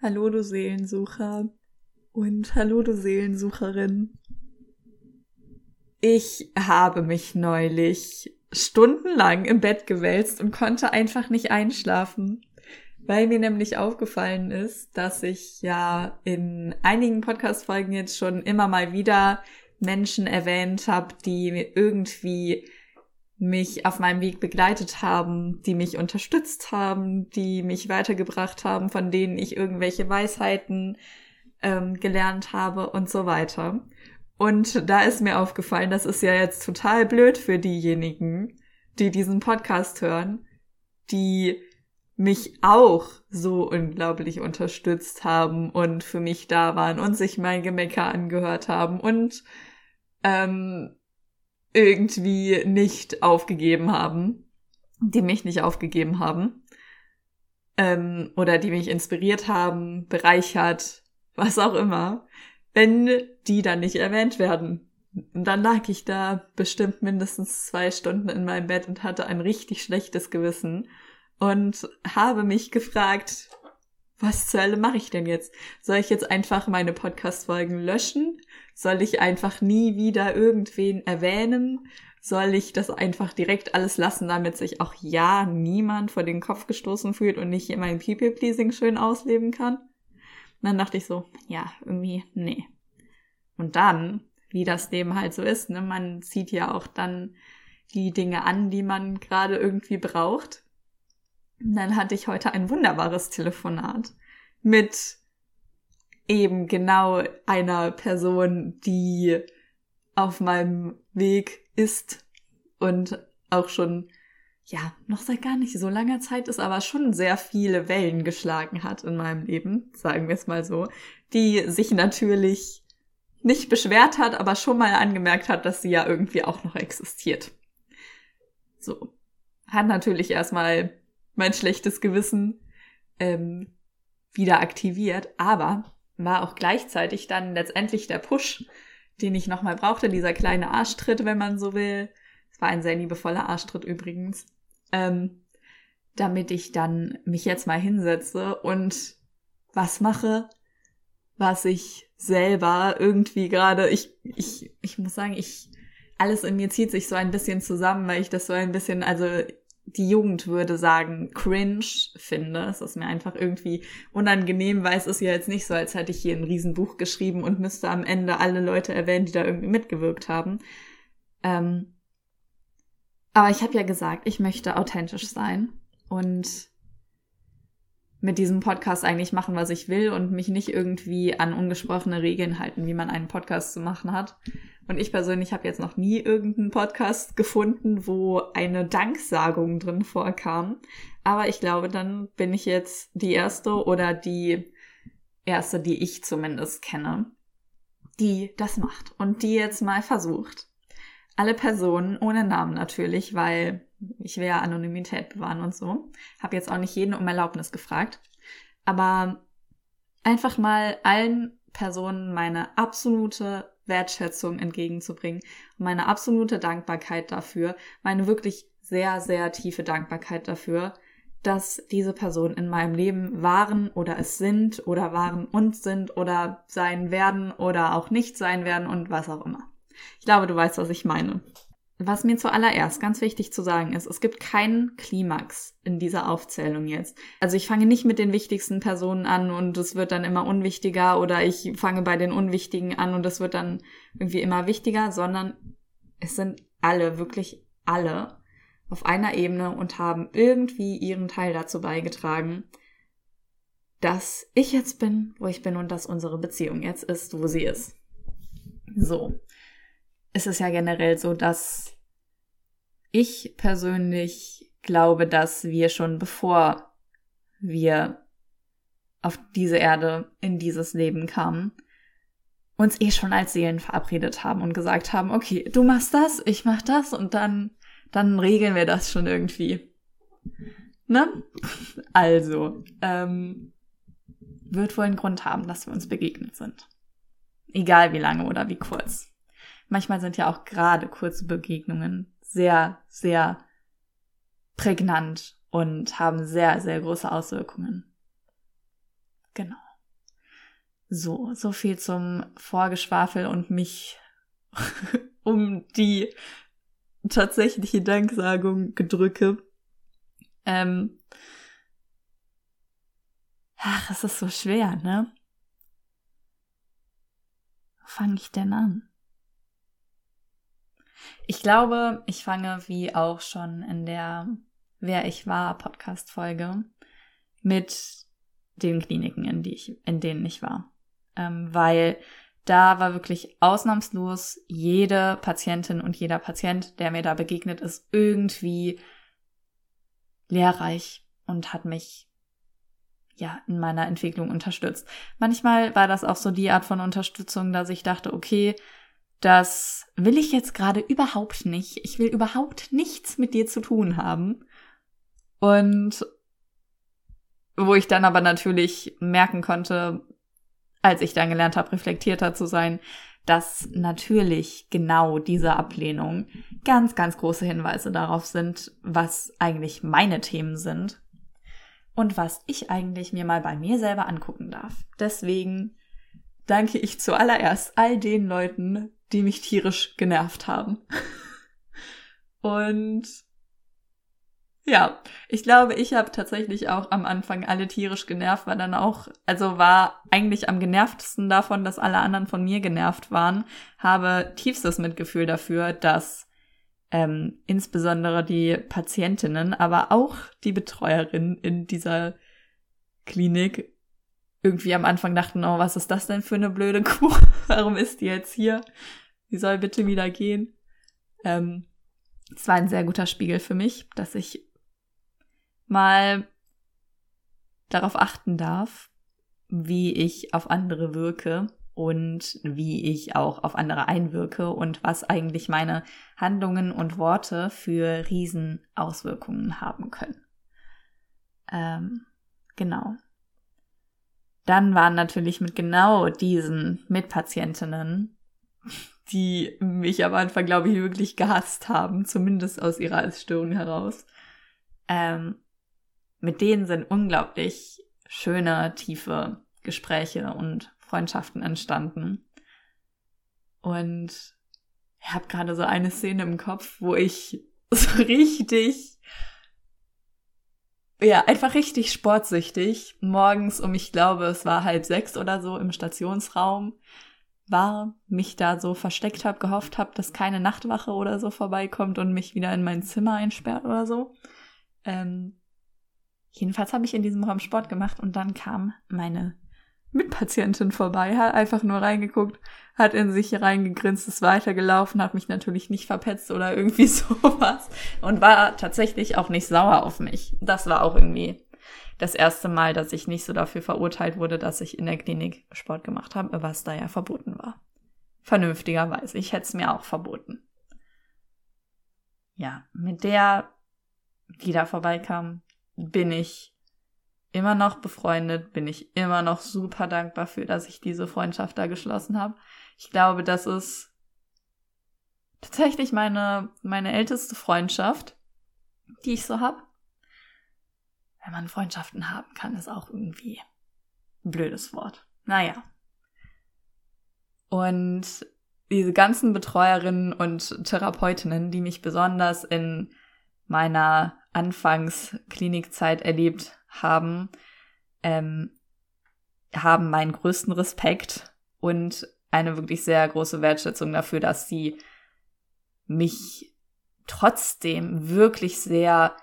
Hallo du Seelensucher und hallo du Seelensucherin. Ich habe mich neulich stundenlang im Bett gewälzt und konnte einfach nicht einschlafen, weil mir nämlich aufgefallen ist, dass ich ja in einigen Podcast-Folgen jetzt schon immer mal wieder Menschen erwähnt habe, die irgendwie mich auf meinem Weg begleitet haben, die mich unterstützt haben, die mich weitergebracht haben, von denen ich irgendwelche Weisheiten ähm, gelernt habe und so weiter. Und da ist mir aufgefallen, das ist ja jetzt total blöd für diejenigen, die diesen Podcast hören, die mich auch so unglaublich unterstützt haben und für mich da waren und sich mein Gemecker angehört haben und ähm, irgendwie nicht aufgegeben haben, die mich nicht aufgegeben haben ähm, oder die mich inspiriert haben, bereichert, was auch immer, wenn die dann nicht erwähnt werden. Und dann lag ich da bestimmt mindestens zwei Stunden in meinem Bett und hatte ein richtig schlechtes Gewissen und habe mich gefragt, was zur Hölle mache ich denn jetzt? Soll ich jetzt einfach meine Podcast-Folgen löschen? Soll ich einfach nie wieder irgendwen erwähnen? Soll ich das einfach direkt alles lassen, damit sich auch ja niemand vor den Kopf gestoßen fühlt und nicht mein People-Pleasing schön ausleben kann? Und dann dachte ich so, ja, irgendwie, nee. Und dann, wie das Leben halt so ist, ne, man zieht ja auch dann die Dinge an, die man gerade irgendwie braucht. Und dann hatte ich heute ein wunderbares Telefonat mit eben genau einer Person, die auf meinem Weg ist und auch schon, ja, noch seit gar nicht so langer Zeit ist, aber schon sehr viele Wellen geschlagen hat in meinem Leben, sagen wir es mal so, die sich natürlich nicht beschwert hat, aber schon mal angemerkt hat, dass sie ja irgendwie auch noch existiert. So. Hat natürlich erstmal mein schlechtes Gewissen ähm, wieder aktiviert, aber war auch gleichzeitig dann letztendlich der Push, den ich nochmal brauchte, dieser kleine Arschtritt, wenn man so will. Es war ein sehr liebevoller Arschtritt übrigens. Ähm, damit ich dann mich jetzt mal hinsetze und was mache, was ich selber irgendwie gerade, ich, ich, ich muss sagen, ich, alles in mir zieht sich so ein bisschen zusammen, weil ich das so ein bisschen, also die Jugend würde sagen, cringe finde. Es ist mir einfach irgendwie unangenehm, weil es ist ja jetzt nicht so, als hätte ich hier ein Riesenbuch geschrieben und müsste am Ende alle Leute erwähnen, die da irgendwie mitgewirkt haben. Ähm, aber ich habe ja gesagt, ich möchte authentisch sein und mit diesem Podcast eigentlich machen, was ich will und mich nicht irgendwie an ungesprochene Regeln halten, wie man einen Podcast zu machen hat. Und ich persönlich habe jetzt noch nie irgendeinen Podcast gefunden, wo eine Danksagung drin vorkam. Aber ich glaube, dann bin ich jetzt die erste oder die erste, die ich zumindest kenne, die das macht und die jetzt mal versucht. Alle Personen ohne Namen natürlich, weil ich will ja Anonymität bewahren und so. Habe jetzt auch nicht jeden um Erlaubnis gefragt. Aber einfach mal allen Personen meine absolute Wertschätzung entgegenzubringen meine absolute Dankbarkeit dafür, meine wirklich sehr, sehr tiefe Dankbarkeit dafür, dass diese Personen in meinem Leben waren oder es sind oder waren und sind oder sein werden oder auch nicht sein werden und was auch immer. Ich glaube, du weißt, was ich meine. Was mir zuallererst ganz wichtig zu sagen ist, es gibt keinen Klimax in dieser Aufzählung jetzt. Also ich fange nicht mit den wichtigsten Personen an und es wird dann immer unwichtiger oder ich fange bei den Unwichtigen an und es wird dann irgendwie immer wichtiger, sondern es sind alle, wirklich alle auf einer Ebene und haben irgendwie ihren Teil dazu beigetragen, dass ich jetzt bin, wo ich bin und dass unsere Beziehung jetzt ist, wo sie ist. So ist es ja generell so, dass ich persönlich glaube, dass wir schon bevor wir auf diese Erde in dieses Leben kamen, uns eh schon als Seelen verabredet haben und gesagt haben, okay, du machst das, ich mach das und dann, dann regeln wir das schon irgendwie. Ne? Also, ähm, wird wohl einen Grund haben, dass wir uns begegnet sind. Egal wie lange oder wie kurz. Manchmal sind ja auch gerade kurze Begegnungen sehr, sehr prägnant und haben sehr, sehr große Auswirkungen. Genau. So, so viel zum Vorgeschwafel und mich um die tatsächliche Danksagung gedrücke. Ähm, ach, es ist so schwer, ne? Wo fange ich denn an? Ich glaube, ich fange wie auch schon in der Wer ich war Podcast Folge mit den Kliniken, in, die ich, in denen ich war. Ähm, weil da war wirklich ausnahmslos jede Patientin und jeder Patient, der mir da begegnet ist, irgendwie lehrreich und hat mich ja in meiner Entwicklung unterstützt. Manchmal war das auch so die Art von Unterstützung, dass ich dachte, okay, das will ich jetzt gerade überhaupt nicht. Ich will überhaupt nichts mit dir zu tun haben. Und wo ich dann aber natürlich merken konnte, als ich dann gelernt habe, reflektierter zu sein, dass natürlich genau diese Ablehnung ganz, ganz große Hinweise darauf sind, was eigentlich meine Themen sind und was ich eigentlich mir mal bei mir selber angucken darf. Deswegen danke ich zuallererst all den Leuten, die mich tierisch genervt haben. und ja, ich glaube, ich habe tatsächlich auch am Anfang alle tierisch genervt, war dann auch, also war eigentlich am genervtesten davon, dass alle anderen von mir genervt waren, habe tiefstes Mitgefühl dafür, dass ähm, insbesondere die Patientinnen, aber auch die Betreuerinnen in dieser Klinik irgendwie am Anfang dachten, oh, was ist das denn für eine blöde Kuh? Warum ist die jetzt hier? Die soll bitte wieder gehen. Ähm, es war ein sehr guter Spiegel für mich, dass ich mal darauf achten darf, wie ich auf andere wirke und wie ich auch auf andere einwirke und was eigentlich meine Handlungen und Worte für Riesenauswirkungen haben können. Ähm, genau. Dann waren natürlich mit genau diesen Mitpatientinnen, die mich am Anfang, glaube ich, wirklich gehasst haben, zumindest aus ihrer Essstörung heraus, ähm, mit denen sind unglaublich schöne, tiefe Gespräche und Freundschaften entstanden. Und ich habe gerade so eine Szene im Kopf, wo ich so richtig, ja, einfach richtig sportsüchtig morgens um, ich glaube, es war halb sechs oder so im Stationsraum war, mich da so versteckt habe, gehofft habe, dass keine Nachtwache oder so vorbeikommt und mich wieder in mein Zimmer einsperrt oder so. Ähm, Jedenfalls habe ich in diesem Raum Sport gemacht und dann kam meine Mitpatientin vorbei, hat einfach nur reingeguckt, hat in sich reingegrinst, ist weitergelaufen, hat mich natürlich nicht verpetzt oder irgendwie sowas und war tatsächlich auch nicht sauer auf mich. Das war auch irgendwie das erste Mal, dass ich nicht so dafür verurteilt wurde, dass ich in der Klinik Sport gemacht habe, was da ja verboten war. Vernünftigerweise. Ich hätte es mir auch verboten. Ja, mit der, die da vorbeikam, bin ich immer noch befreundet, bin ich immer noch super dankbar für, dass ich diese Freundschaft da geschlossen habe. Ich glaube, das ist tatsächlich meine, meine älteste Freundschaft, die ich so habe. Wenn man Freundschaften haben kann, ist auch irgendwie ein blödes Wort. Naja. Und diese ganzen Betreuerinnen und Therapeutinnen, die mich besonders in meiner Anfangsklinikzeit erlebt haben, ähm, haben meinen größten Respekt und eine wirklich sehr große Wertschätzung dafür, dass sie mich trotzdem wirklich sehr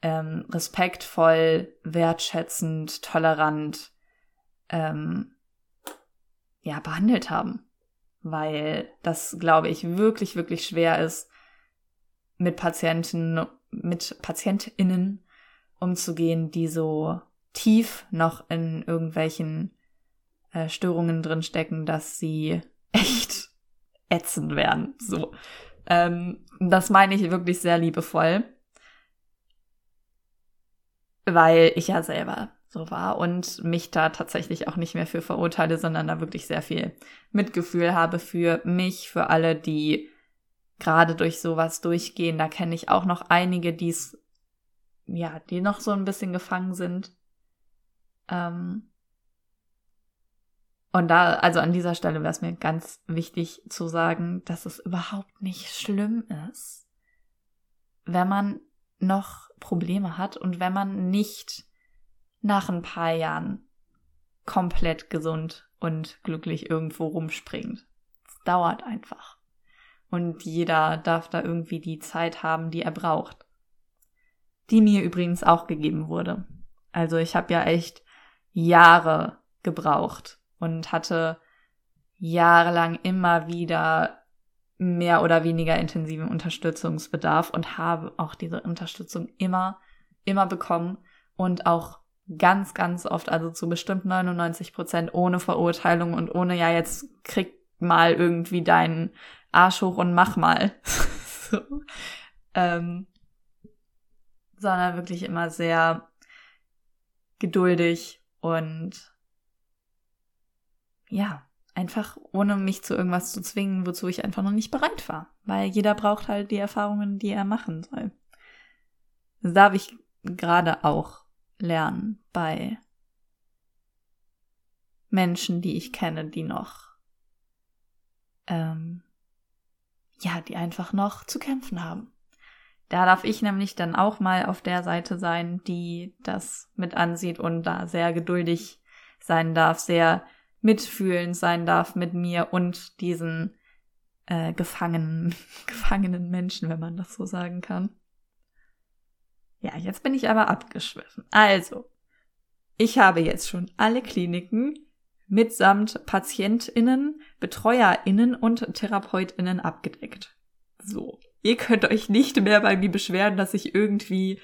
ähm, respektvoll, wertschätzend, tolerant ähm, ja behandelt haben, weil das glaube ich wirklich wirklich schwer ist mit Patienten mit PatientInnen umzugehen, die so tief noch in irgendwelchen äh, Störungen drin stecken, dass sie echt ätzend werden. So. Ähm, das meine ich wirklich sehr liebevoll. Weil ich ja selber so war und mich da tatsächlich auch nicht mehr für verurteile, sondern da wirklich sehr viel Mitgefühl habe für mich, für alle, die gerade durch sowas durchgehen. Da kenne ich auch noch einige, die es, ja, die noch so ein bisschen gefangen sind. Ähm, Und da, also an dieser Stelle wäre es mir ganz wichtig zu sagen, dass es überhaupt nicht schlimm ist, wenn man noch Probleme hat und wenn man nicht nach ein paar Jahren komplett gesund und glücklich irgendwo rumspringt. Es dauert einfach. Und jeder darf da irgendwie die Zeit haben, die er braucht. Die mir übrigens auch gegeben wurde. Also ich habe ja echt Jahre gebraucht und hatte jahrelang immer wieder mehr oder weniger intensiven Unterstützungsbedarf und habe auch diese Unterstützung immer, immer bekommen und auch ganz, ganz oft, also zu bestimmt 99 Prozent ohne Verurteilung und ohne, ja, jetzt krieg mal irgendwie deinen Arsch hoch und mach mal. so. ähm, sondern wirklich immer sehr geduldig und ja, einfach ohne mich zu irgendwas zu zwingen, wozu ich einfach noch nicht bereit war. Weil jeder braucht halt die Erfahrungen, die er machen soll. Das darf ich gerade auch lernen bei Menschen, die ich kenne, die noch, ähm, ja, die einfach noch zu kämpfen haben. Da darf ich nämlich dann auch mal auf der Seite sein, die das mit ansieht und da sehr geduldig sein darf, sehr mitfühlend sein darf mit mir und diesen äh, gefangenen, gefangenen Menschen, wenn man das so sagen kann. Ja, jetzt bin ich aber abgeschwiffen. Also, ich habe jetzt schon alle Kliniken mitsamt PatientInnen, BetreuerInnen und TherapeutInnen abgedeckt. So. Ihr könnt euch nicht mehr bei mir beschweren, dass ich irgendwie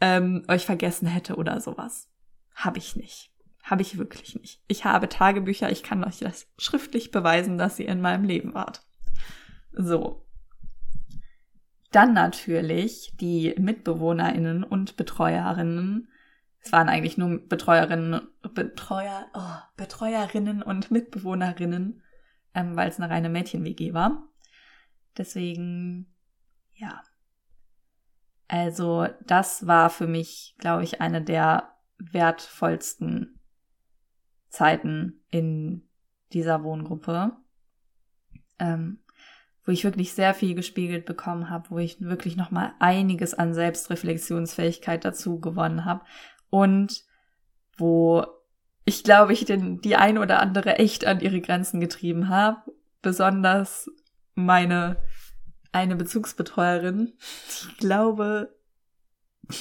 ähm, euch vergessen hätte oder sowas. Hab ich nicht. Habe ich wirklich nicht. Ich habe Tagebücher, ich kann euch das schriftlich beweisen, dass ihr in meinem Leben wart. So. Dann natürlich die MitbewohnerInnen und Betreuerinnen. Es waren eigentlich nur Betreuerinnen, Betreuer, oh, Betreuerinnen und Mitbewohnerinnen, ähm, weil es eine reine Mädchen-WG war. Deswegen, ja. Also, das war für mich, glaube ich, eine der wertvollsten Zeiten in dieser Wohngruppe, ähm, wo ich wirklich sehr viel gespiegelt bekommen habe, wo ich wirklich noch mal einiges an Selbstreflexionsfähigkeit dazu gewonnen habe und wo ich glaube, ich den, die ein oder andere echt an ihre Grenzen getrieben habe, besonders meine eine Bezugsbetreuerin. Ich glaube,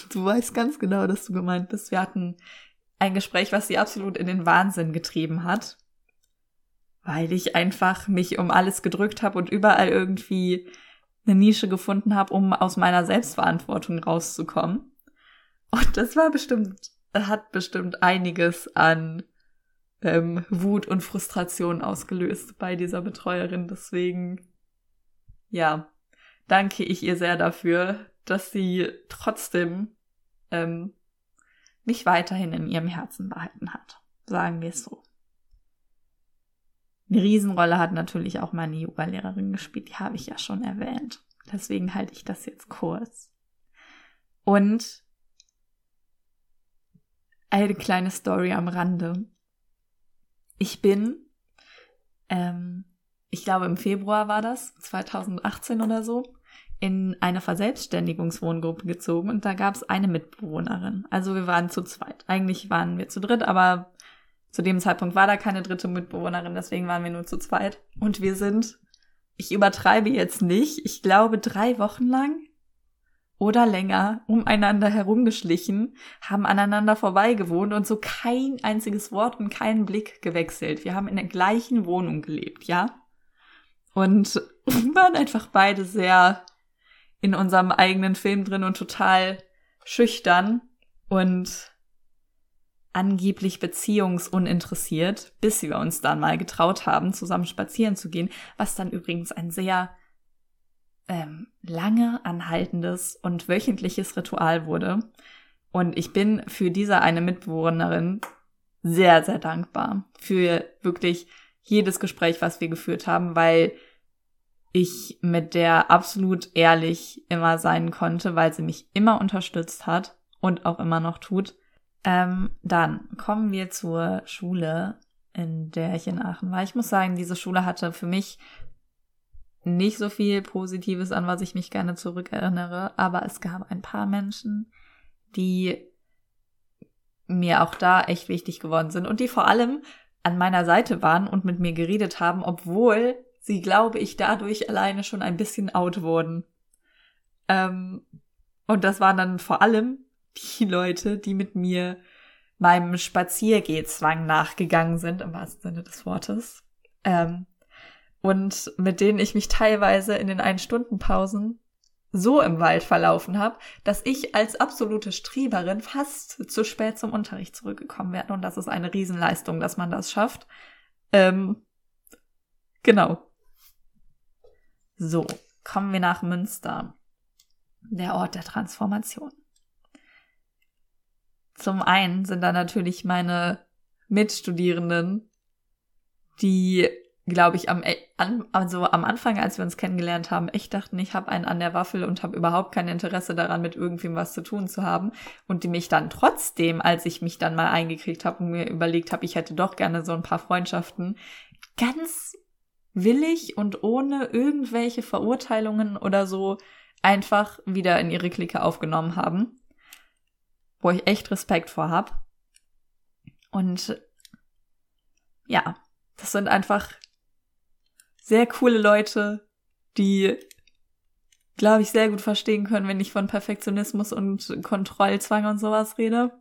du weißt ganz genau, dass du gemeint bist. Wir hatten ein Gespräch, was sie absolut in den Wahnsinn getrieben hat, weil ich einfach mich um alles gedrückt habe und überall irgendwie eine Nische gefunden habe, um aus meiner Selbstverantwortung rauszukommen. Und das war bestimmt, hat bestimmt einiges an ähm, Wut und Frustration ausgelöst bei dieser Betreuerin. Deswegen, ja, danke ich ihr sehr dafür, dass sie trotzdem ähm, mich weiterhin in ihrem Herzen behalten hat. Sagen wir es so. Eine Riesenrolle hat natürlich auch meine Yoga-Lehrerin gespielt, die habe ich ja schon erwähnt. Deswegen halte ich das jetzt kurz. Und eine kleine Story am Rande. Ich bin, ähm, ich glaube im Februar war das, 2018 oder so, in eine Verselbstständigungswohngruppe gezogen und da gab es eine Mitbewohnerin. Also wir waren zu zweit. Eigentlich waren wir zu dritt, aber zu dem Zeitpunkt war da keine dritte Mitbewohnerin, deswegen waren wir nur zu zweit. Und wir sind, ich übertreibe jetzt nicht, ich glaube drei Wochen lang oder länger umeinander herumgeschlichen, haben aneinander vorbeigewohnt und so kein einziges Wort und keinen Blick gewechselt. Wir haben in der gleichen Wohnung gelebt, ja? Und waren einfach beide sehr in unserem eigenen Film drin und total schüchtern und angeblich beziehungsuninteressiert, bis wir uns dann mal getraut haben, zusammen spazieren zu gehen, was dann übrigens ein sehr ähm, lange anhaltendes und wöchentliches Ritual wurde. Und ich bin für diese eine Mitbewohnerin sehr, sehr dankbar für wirklich jedes Gespräch, was wir geführt haben, weil ich mit der absolut ehrlich immer sein konnte, weil sie mich immer unterstützt hat und auch immer noch tut. Ähm, dann kommen wir zur Schule. in der ich in Aachen war. Ich muss sagen, diese Schule hatte für mich nicht so viel Positives, an was ich mich gerne zurückerinnere, aber es gab ein paar Menschen, die mir auch da echt wichtig geworden sind und die vor allem an meiner Seite waren und mit mir geredet haben, obwohl sie, glaube ich, dadurch alleine schon ein bisschen out wurden. Ähm, und das waren dann vor allem die Leute, die mit mir meinem Spaziergehzwang nachgegangen sind, im wahrsten Sinne des Wortes. Ähm, und mit denen ich mich teilweise in den Ein-Stunden-Pausen so im Wald verlaufen habe, dass ich als absolute Strieberin fast zu spät zum Unterricht zurückgekommen werde. Und das ist eine Riesenleistung, dass man das schafft. Ähm, genau. So, kommen wir nach Münster. Der Ort der Transformation. Zum einen sind da natürlich meine Mitstudierenden, die glaube ich, am, äh, also am Anfang, als wir uns kennengelernt haben, echt dachten, ich habe einen an der Waffel und habe überhaupt kein Interesse daran, mit irgendwem was zu tun zu haben. Und die mich dann trotzdem, als ich mich dann mal eingekriegt habe und mir überlegt habe, ich hätte doch gerne so ein paar Freundschaften, ganz willig und ohne irgendwelche Verurteilungen oder so einfach wieder in ihre Clique aufgenommen haben. Wo ich echt Respekt vor hab. Und ja, das sind einfach sehr coole Leute, die, glaube ich, sehr gut verstehen können, wenn ich von Perfektionismus und Kontrollzwang und sowas rede.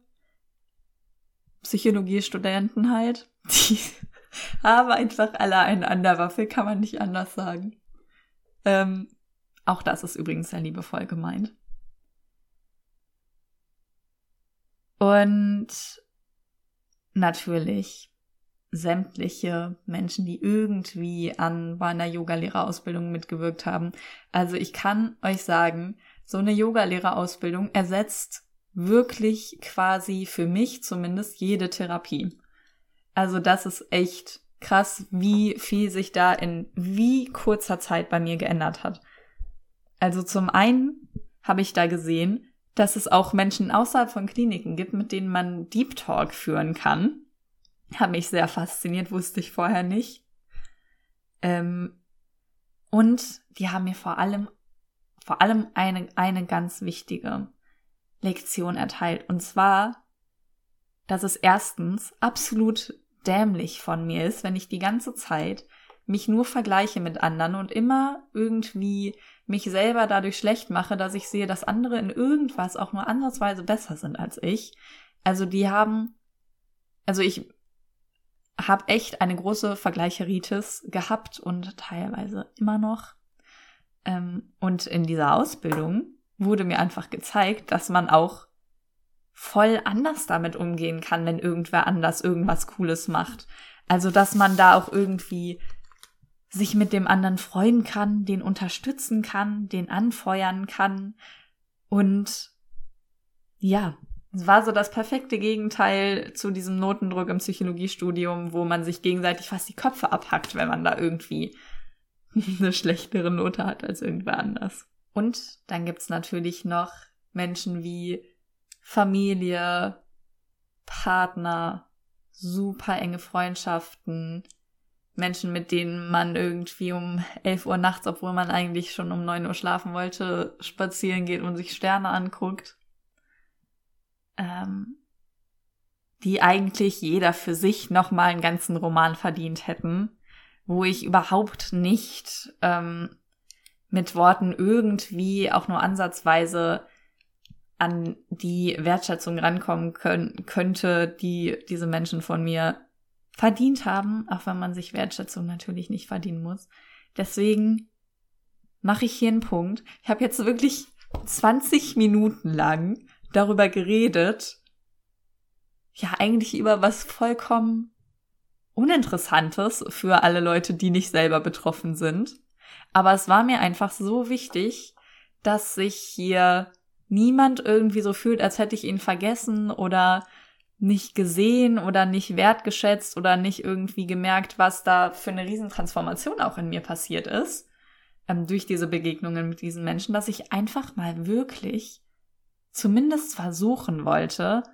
Psychologiestudenten halt. Die haben einfach alle einen an der Waffe, kann man nicht anders sagen. Ähm, auch das ist übrigens sehr liebevoll gemeint. Und natürlich sämtliche Menschen, die irgendwie an meiner Yogalehrerausbildung mitgewirkt haben. Also ich kann euch sagen, so eine Yogalehrerausbildung ersetzt wirklich quasi für mich zumindest jede Therapie. Also das ist echt krass, wie viel sich da in wie kurzer Zeit bei mir geändert hat. Also zum einen habe ich da gesehen, dass es auch Menschen außerhalb von Kliniken gibt, mit denen man Deep Talk führen kann hat mich sehr fasziniert, wusste ich vorher nicht. Ähm, und die haben mir vor allem, vor allem eine, eine ganz wichtige Lektion erteilt. Und zwar, dass es erstens absolut dämlich von mir ist, wenn ich die ganze Zeit mich nur vergleiche mit anderen und immer irgendwie mich selber dadurch schlecht mache, dass ich sehe, dass andere in irgendwas auch nur ansatzweise besser sind als ich. Also die haben, also ich habe echt eine große Vergleicheritis gehabt und teilweise immer noch. Ähm, und in dieser Ausbildung wurde mir einfach gezeigt, dass man auch voll anders damit umgehen kann, wenn irgendwer anders irgendwas Cooles macht. Also, dass man da auch irgendwie sich mit dem anderen freuen kann, den unterstützen kann, den anfeuern kann und ja, es war so das perfekte Gegenteil zu diesem Notendruck im Psychologiestudium, wo man sich gegenseitig fast die Köpfe abhackt, wenn man da irgendwie eine schlechtere Note hat als irgendwer anders. Und dann gibt's natürlich noch Menschen wie Familie, Partner, super enge Freundschaften, Menschen, mit denen man irgendwie um 11 Uhr nachts, obwohl man eigentlich schon um 9 Uhr schlafen wollte, spazieren geht und sich Sterne anguckt ähm, die eigentlich jeder für sich nochmal einen ganzen Roman verdient hätten, wo ich überhaupt nicht ähm, mit Worten irgendwie auch nur ansatzweise an die Wertschätzung rankommen können, könnte, die diese Menschen von mir verdient haben, auch wenn man sich Wertschätzung natürlich nicht verdienen muss. Deswegen mache ich hier einen Punkt. Ich habe jetzt wirklich 20 Minuten lang darüber geredet, ja, eigentlich über was vollkommen Uninteressantes für alle Leute, die nicht selber betroffen sind. Aber es war mir einfach so wichtig, dass sich hier niemand irgendwie so fühlt, als hätte ich ihn vergessen oder nicht gesehen oder nicht wertgeschätzt oder nicht irgendwie gemerkt, was da für eine Riesentransformation auch in mir passiert ist, ähm, durch diese Begegnungen mit diesen Menschen, dass ich einfach mal wirklich zumindest versuchen wollte,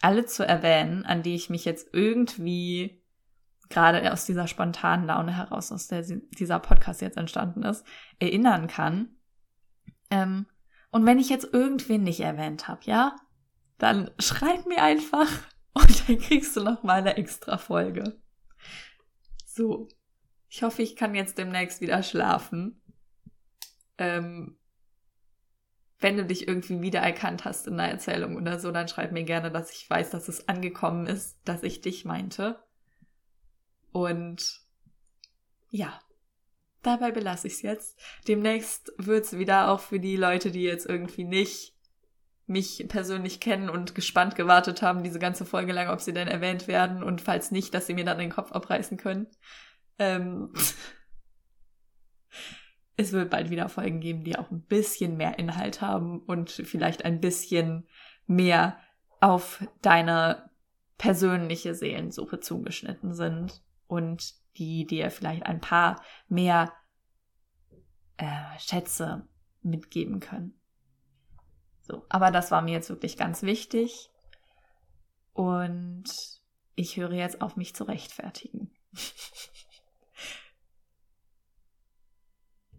alle zu erwähnen, an die ich mich jetzt irgendwie gerade aus dieser spontanen Laune heraus, aus der dieser Podcast jetzt entstanden ist, erinnern kann. Ähm, und wenn ich jetzt irgendwen nicht erwähnt habe, ja, dann schreib mir einfach und dann kriegst du noch mal eine extra Folge. So. Ich hoffe, ich kann jetzt demnächst wieder schlafen. Ähm, wenn du dich irgendwie wiedererkannt hast in einer Erzählung oder so, dann schreib mir gerne, dass ich weiß, dass es angekommen ist, dass ich dich meinte. Und ja, dabei belasse ich es jetzt. Demnächst wird es wieder auch für die Leute, die jetzt irgendwie nicht mich persönlich kennen und gespannt gewartet haben, diese ganze Folge lang, ob sie denn erwähnt werden und falls nicht, dass sie mir dann den Kopf abreißen können. Ähm es wird bald wieder Folgen geben, die auch ein bisschen mehr Inhalt haben und vielleicht ein bisschen mehr auf deine persönliche Seelensuche zugeschnitten sind und die dir vielleicht ein paar mehr äh, Schätze mitgeben können. So, aber das war mir jetzt wirklich ganz wichtig und ich höre jetzt auf mich zu rechtfertigen.